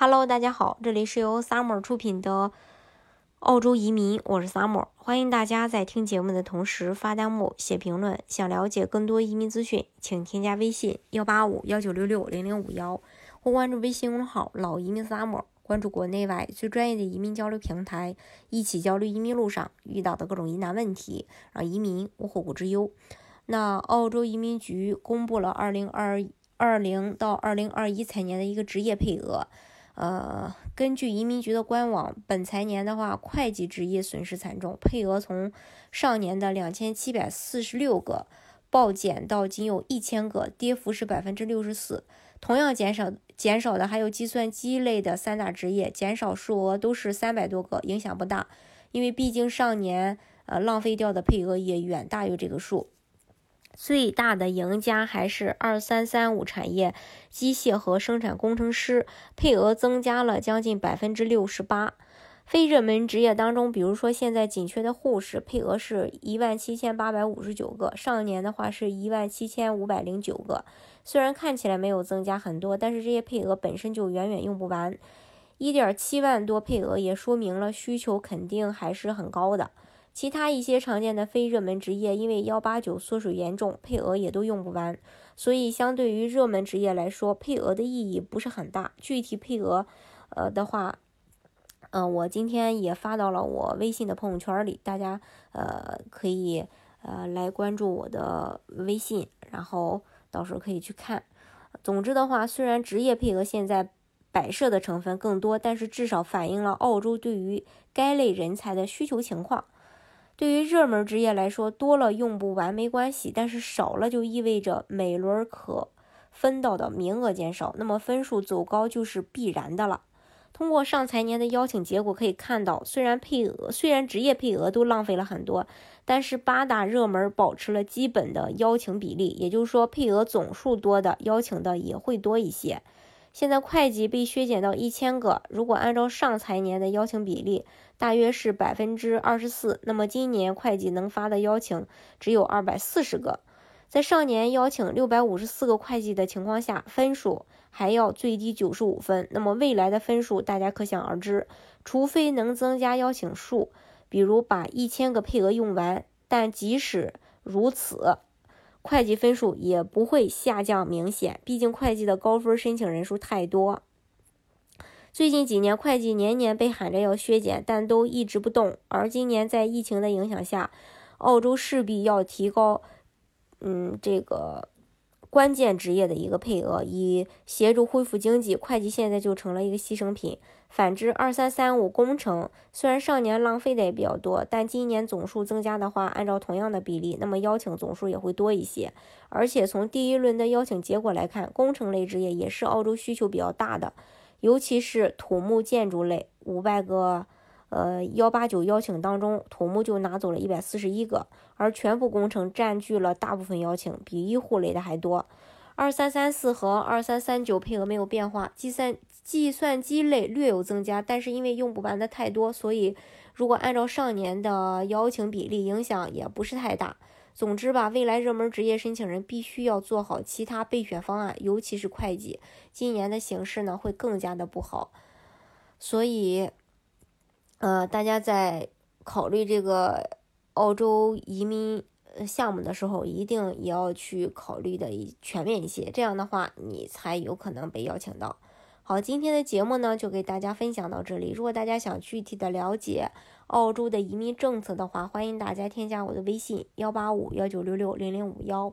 Hello，大家好，这里是由 Summer 出品的澳洲移民，我是 Summer，欢迎大家在听节目的同时发弹幕、写评论。想了解更多移民资讯，请添加微信幺八五幺九六六零零五幺，或关注微信公众号“老移民 Summer”，关注国内外最专业的移民交流平台，一起交流移民路上遇到的各种疑难问题，让移民无后顾之忧。那澳洲移民局公布了二零二二零到二零二一财年的一个职业配额。呃，根据移民局的官网，本财年的话，会计职业损失惨重，配额从上年的两千七百四十六个暴减到仅有一千个，跌幅是百分之六十四。同样减少减少的还有计算机类的三大职业，减少数额都是三百多个，影响不大，因为毕竟上年呃浪费掉的配额也远大于这个数。最大的赢家还是二三三五产业，机械和生产工程师配额增加了将近百分之六十八。非热门职业当中，比如说现在紧缺的护士，配额是一万七千八百五十九个，上年的话是一万七千五百零九个。虽然看起来没有增加很多，但是这些配额本身就远远用不完。一点七万多配额也说明了需求肯定还是很高的。其他一些常见的非热门职业，因为幺八九缩水严重，配额也都用不完，所以相对于热门职业来说，配额的意义不是很大。具体配额，呃的话，嗯，我今天也发到了我微信的朋友圈里，大家呃可以呃来关注我的微信，然后到时候可以去看。总之的话，虽然职业配额现在摆设的成分更多，但是至少反映了澳洲对于该类人才的需求情况。对于热门职业来说，多了用不完没关系，但是少了就意味着每轮可分到的名额减少，那么分数走高就是必然的了。通过上财年的邀请结果可以看到，虽然配额虽然职业配额都浪费了很多，但是八大热门保持了基本的邀请比例，也就是说配额总数多的邀请的也会多一些。现在会计被削减到一千个，如果按照上财年的邀请比例，大约是百分之二十四，那么今年会计能发的邀请只有二百四十个，在上年邀请六百五十四个会计的情况下，分数还要最低九十五分，那么未来的分数大家可想而知，除非能增加邀请数，比如把一千个配额用完，但即使如此。会计分数也不会下降明显，毕竟会计的高分申请人数太多。最近几年，会计年年被喊着要削减，但都一直不动。而今年在疫情的影响下，澳洲势必要提高，嗯，这个。关键职业的一个配额，以协助恢复经济，会计现在就成了一个牺牲品。反之，二三三五工程虽然上年浪费的也比较多，但今年总数增加的话，按照同样的比例，那么邀请总数也会多一些。而且从第一轮的邀请结果来看，工程类职业也是澳洲需求比较大的，尤其是土木建筑类，五百个。呃，幺八九邀请当中，土木就拿走了一百四十一个，而全部工程占据了大部分邀请，比医护类的还多。二三三四和二三三九配额没有变化，计算计算机类略有增加，但是因为用不完的太多，所以如果按照上年的邀请比例，影响也不是太大。总之吧，未来热门职业申请人必须要做好其他备选方案，尤其是会计，今年的形势呢会更加的不好，所以。呃，大家在考虑这个澳洲移民项目的时候，一定也要去考虑的全面一些，这样的话你才有可能被邀请到。好，今天的节目呢就给大家分享到这里。如果大家想具体的了解澳洲的移民政策的话，欢迎大家添加我的微信幺八五幺九六六零零五幺。